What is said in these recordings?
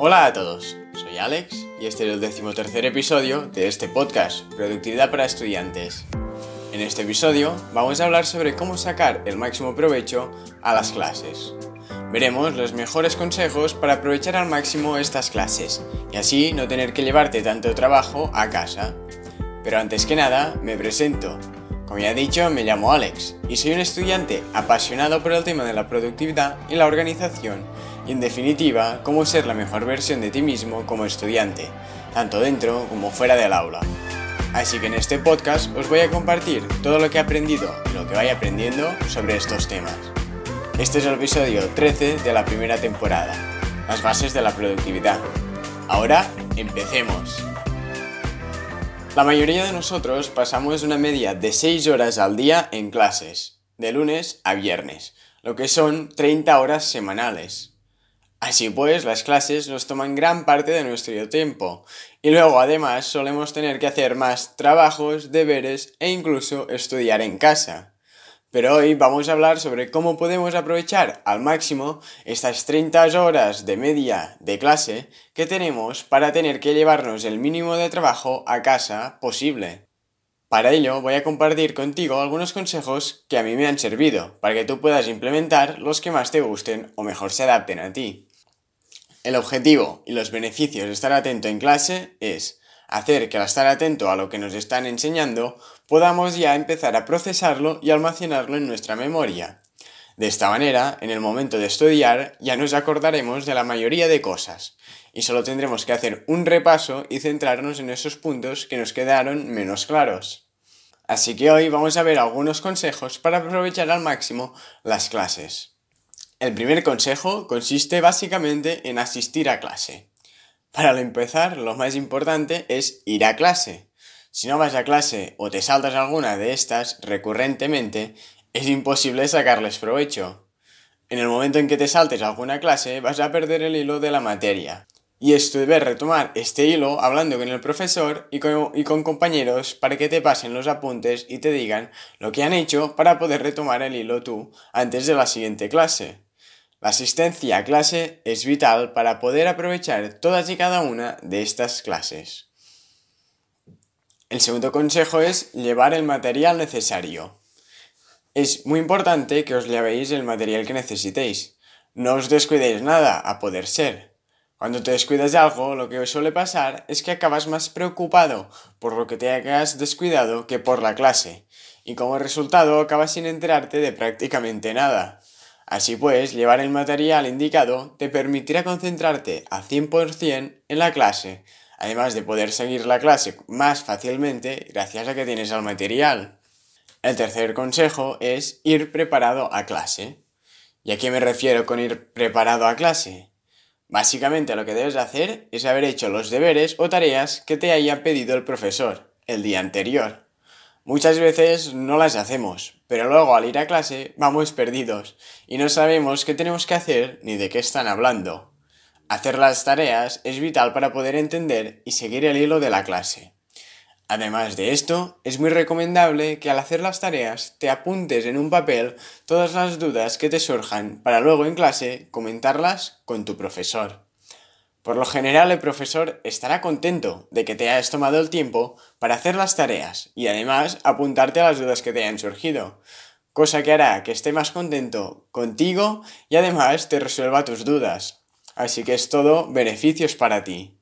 Hola a todos, soy Alex y este es el decimotercer episodio de este podcast, Productividad para Estudiantes. En este episodio vamos a hablar sobre cómo sacar el máximo provecho a las clases. Veremos los mejores consejos para aprovechar al máximo estas clases y así no tener que llevarte tanto trabajo a casa. Pero antes que nada, me presento. Como ya he dicho, me llamo Alex y soy un estudiante apasionado por el tema de la productividad y la organización y en definitiva cómo ser la mejor versión de ti mismo como estudiante, tanto dentro como fuera del aula. Así que en este podcast os voy a compartir todo lo que he aprendido y lo que vaya aprendiendo sobre estos temas. Este es el episodio 13 de la primera temporada, las bases de la productividad. Ahora, empecemos. La mayoría de nosotros pasamos una media de 6 horas al día en clases, de lunes a viernes, lo que son 30 horas semanales. Así pues, las clases nos toman gran parte de nuestro tiempo, y luego además solemos tener que hacer más trabajos, deberes e incluso estudiar en casa. Pero hoy vamos a hablar sobre cómo podemos aprovechar al máximo estas 30 horas de media de clase que tenemos para tener que llevarnos el mínimo de trabajo a casa posible. Para ello voy a compartir contigo algunos consejos que a mí me han servido para que tú puedas implementar los que más te gusten o mejor se adapten a ti. El objetivo y los beneficios de estar atento en clase es hacer que al estar atento a lo que nos están enseñando podamos ya empezar a procesarlo y almacenarlo en nuestra memoria. De esta manera, en el momento de estudiar ya nos acordaremos de la mayoría de cosas, y solo tendremos que hacer un repaso y centrarnos en esos puntos que nos quedaron menos claros. Así que hoy vamos a ver algunos consejos para aprovechar al máximo las clases. El primer consejo consiste básicamente en asistir a clase. Para empezar, lo más importante es ir a clase. Si no vas a clase o te saltas alguna de estas recurrentemente, es imposible sacarles provecho. En el momento en que te saltes alguna clase, vas a perder el hilo de la materia. Y esto debes retomar este hilo hablando con el profesor y con, y con, compañeros para que te pasen los apuntes y te digan lo que han hecho para poder retomar el hilo tú antes de la siguiente clase. La asistencia a clase es vital para poder aprovechar todas y cada una de estas clases. El segundo consejo es llevar el material necesario. Es muy importante que os llevéis el material que necesitéis. No os descuidéis nada, a poder ser. Cuando te descuidas de algo, lo que suele pasar es que acabas más preocupado por lo que te hayas descuidado que por la clase, y como resultado acabas sin enterarte de prácticamente nada. Así pues, llevar el material indicado te permitirá concentrarte al 100% en la clase, además de poder seguir la clase más fácilmente gracias a que tienes el material. El tercer consejo es ir preparado a clase. ¿Y a qué me refiero con ir preparado a clase? Básicamente lo que debes hacer es haber hecho los deberes o tareas que te haya pedido el profesor el día anterior. Muchas veces no las hacemos, pero luego al ir a clase vamos perdidos y no sabemos qué tenemos que hacer ni de qué están hablando. Hacer las tareas es vital para poder entender y seguir el hilo de la clase. Además de esto, es muy recomendable que al hacer las tareas te apuntes en un papel todas las dudas que te surjan para luego en clase comentarlas con tu profesor. Por lo general el profesor estará contento de que te hayas tomado el tiempo para hacer las tareas y además apuntarte a las dudas que te hayan surgido, cosa que hará que esté más contento contigo y además te resuelva tus dudas. Así que es todo beneficios para ti.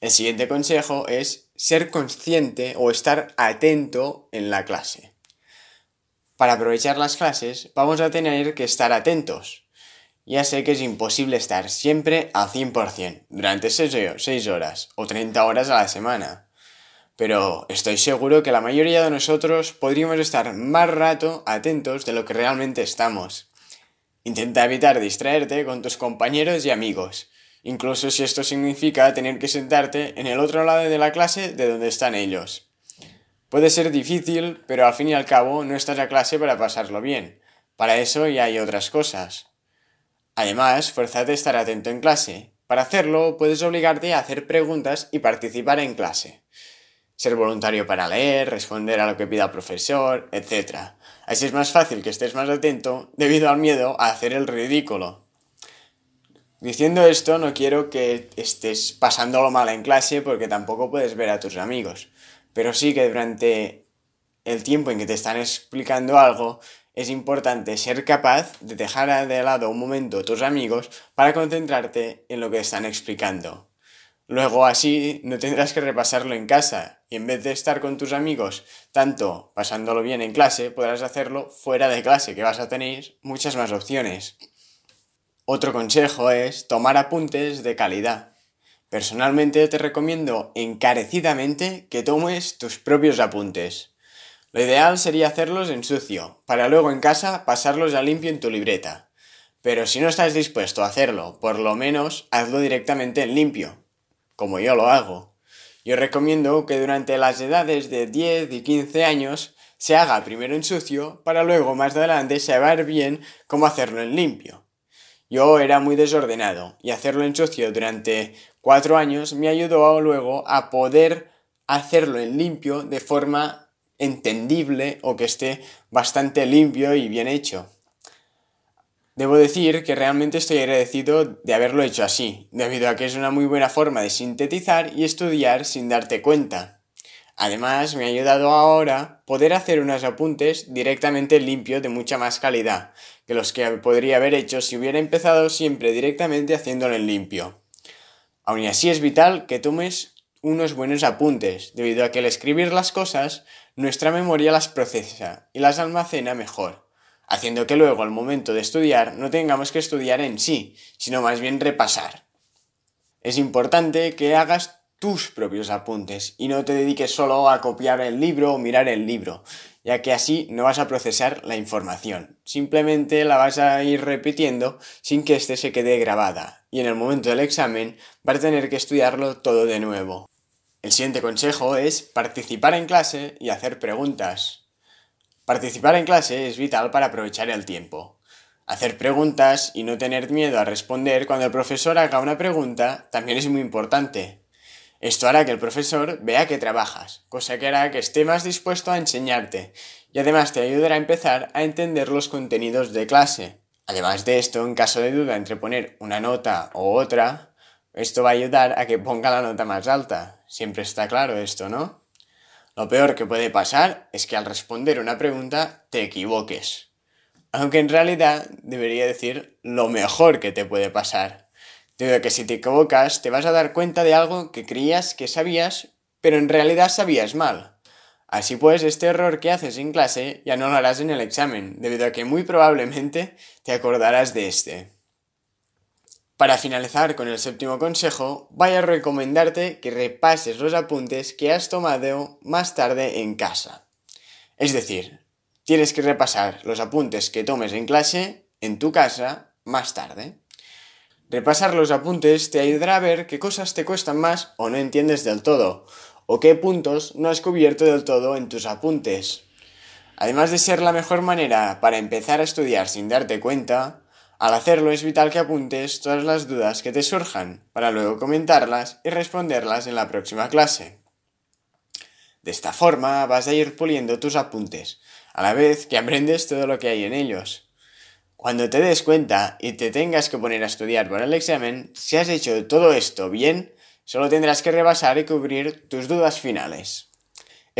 El siguiente consejo es ser consciente o estar atento en la clase. Para aprovechar las clases vamos a tener que estar atentos ya sé que es imposible estar siempre al 100% durante 6 horas o 30 horas a la semana. Pero estoy seguro que la mayoría de nosotros podríamos estar más rato atentos de lo que realmente estamos. Intenta evitar distraerte con tus compañeros y amigos, incluso si esto significa tener que sentarte en el otro lado de la clase de donde están ellos. Puede ser difícil, pero al fin y al cabo no estás a clase para pasarlo bien. Para eso ya hay otras cosas. Además, fuérzate a estar atento en clase. Para hacerlo, puedes obligarte a hacer preguntas y participar en clase. Ser voluntario para leer, responder a lo que pida el profesor, etc. Así es más fácil que estés más atento debido al miedo a hacer el ridículo. Diciendo esto, no quiero que estés pasándolo mal en clase porque tampoco puedes ver a tus amigos. Pero sí que durante el tiempo en que te están explicando algo, es importante ser capaz de dejar de lado un momento tus amigos para concentrarte en lo que están explicando. Luego así no tendrás que repasarlo en casa y en vez de estar con tus amigos tanto pasándolo bien en clase, podrás hacerlo fuera de clase, que vas a tener muchas más opciones. Otro consejo es tomar apuntes de calidad. Personalmente te recomiendo encarecidamente que tomes tus propios apuntes. Lo ideal sería hacerlos en sucio, para luego en casa pasarlos a limpio en tu libreta. Pero si no estás dispuesto a hacerlo, por lo menos hazlo directamente en limpio, como yo lo hago. Yo recomiendo que durante las edades de 10 y 15 años se haga primero en sucio para luego más adelante saber bien cómo hacerlo en limpio. Yo era muy desordenado y hacerlo en sucio durante cuatro años me ayudó luego a poder hacerlo en limpio de forma entendible o que esté bastante limpio y bien hecho. Debo decir que realmente estoy agradecido de haberlo hecho así, debido a que es una muy buena forma de sintetizar y estudiar sin darte cuenta. Además, me ha ayudado ahora poder hacer unos apuntes directamente limpios de mucha más calidad que los que podría haber hecho si hubiera empezado siempre directamente haciéndolo en limpio. Aun así es vital que tomes unos buenos apuntes, debido a que al escribir las cosas, nuestra memoria las procesa y las almacena mejor haciendo que luego al momento de estudiar no tengamos que estudiar en sí, sino más bien repasar. Es importante que hagas tus propios apuntes y no te dediques solo a copiar el libro o mirar el libro, ya que así no vas a procesar la información. Simplemente la vas a ir repitiendo sin que éste se quede grabada y en el momento del examen vas a tener que estudiarlo todo de nuevo. El siguiente consejo es participar en clase y hacer preguntas. Participar en clase es vital para aprovechar el tiempo. Hacer preguntas y no tener miedo a responder cuando el profesor haga una pregunta también es muy importante. Esto hará que el profesor vea que trabajas, cosa que hará que esté más dispuesto a enseñarte y además te ayudará a empezar a entender los contenidos de clase. Además de esto, en caso de duda entre poner una nota o otra, esto va a ayudar a que ponga la nota más alta. Siempre está claro esto, ¿no? Lo peor que puede pasar es que al responder una pregunta te equivoques. Aunque en realidad debería decir lo mejor que te puede pasar. Debido que si te equivocas te vas a dar cuenta de algo que creías que sabías, pero en realidad sabías mal. Así pues, este error que haces en clase ya no lo harás en el examen, debido a que muy probablemente te acordarás de este. Para finalizar con el séptimo consejo, voy a recomendarte que repases los apuntes que has tomado más tarde en casa. Es decir, tienes que repasar los apuntes que tomes en clase en tu casa más tarde. Repasar los apuntes te ayudará a ver qué cosas te cuestan más o no entiendes del todo, o qué puntos no has cubierto del todo en tus apuntes. Además de ser la mejor manera para empezar a estudiar sin darte cuenta, al hacerlo es vital que apuntes todas las dudas que te surjan, para luego comentarlas y responderlas en la próxima clase. De esta forma vas a ir puliendo tus apuntes, a la vez que aprendes todo lo que hay en ellos. Cuando te des cuenta y te tengas que poner a estudiar para el examen, si has hecho todo esto bien, solo tendrás que rebasar y cubrir tus dudas finales.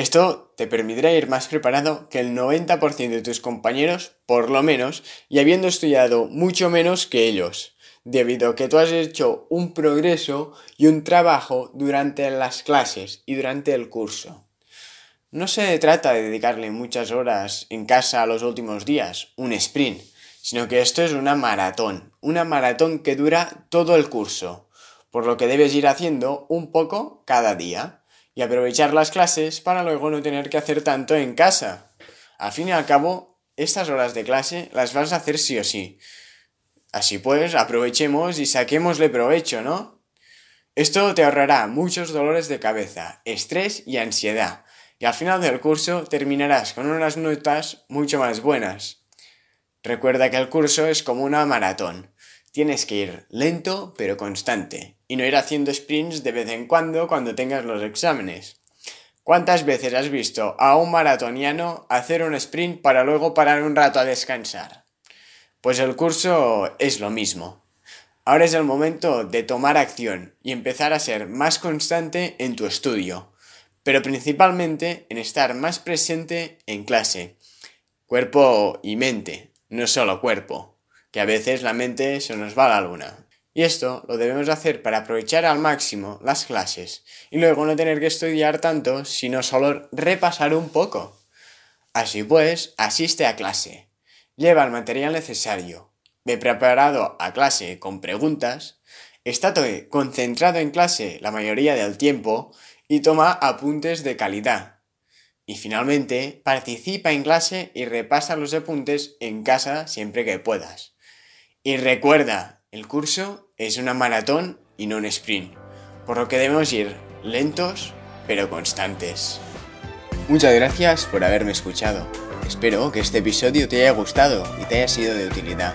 Esto te permitirá ir más preparado que el 90% de tus compañeros, por lo menos, y habiendo estudiado mucho menos que ellos, debido a que tú has hecho un progreso y un trabajo durante las clases y durante el curso. No se trata de dedicarle muchas horas en casa a los últimos días, un sprint, sino que esto es una maratón, una maratón que dura todo el curso, por lo que debes ir haciendo un poco cada día y aprovechar las clases para luego no tener que hacer tanto en casa. Al fin y al cabo, estas horas de clase las vas a hacer sí o sí. Así pues, aprovechemos y saquémosle provecho, ¿no? Esto te ahorrará muchos dolores de cabeza, estrés y ansiedad, y al final del curso terminarás con unas notas mucho más buenas. Recuerda que el curso es como una maratón. Tienes que ir lento pero constante y no ir haciendo sprints de vez en cuando cuando tengas los exámenes. ¿Cuántas veces has visto a un maratoniano hacer un sprint para luego parar un rato a descansar? Pues el curso es lo mismo. Ahora es el momento de tomar acción y empezar a ser más constante en tu estudio, pero principalmente en estar más presente en clase. Cuerpo y mente, no solo cuerpo, que a veces la mente se nos va a la luna. Y esto lo debemos hacer para aprovechar al máximo las clases y luego no tener que estudiar tanto, sino solo repasar un poco. Así pues, asiste a clase, lleva el material necesario, ve preparado a clase con preguntas, estate concentrado en clase la mayoría del tiempo y toma apuntes de calidad. Y finalmente, participa en clase y repasa los apuntes en casa siempre que puedas. Y recuerda, el curso es una maratón y no un sprint, por lo que debemos ir lentos pero constantes. Muchas gracias por haberme escuchado. Espero que este episodio te haya gustado y te haya sido de utilidad.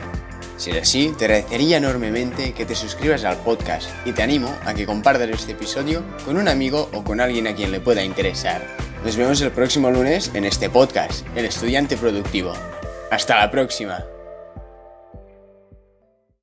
Si es así, te agradecería enormemente que te suscribas al podcast y te animo a que compartas este episodio con un amigo o con alguien a quien le pueda interesar. Nos vemos el próximo lunes en este podcast, El Estudiante Productivo. Hasta la próxima.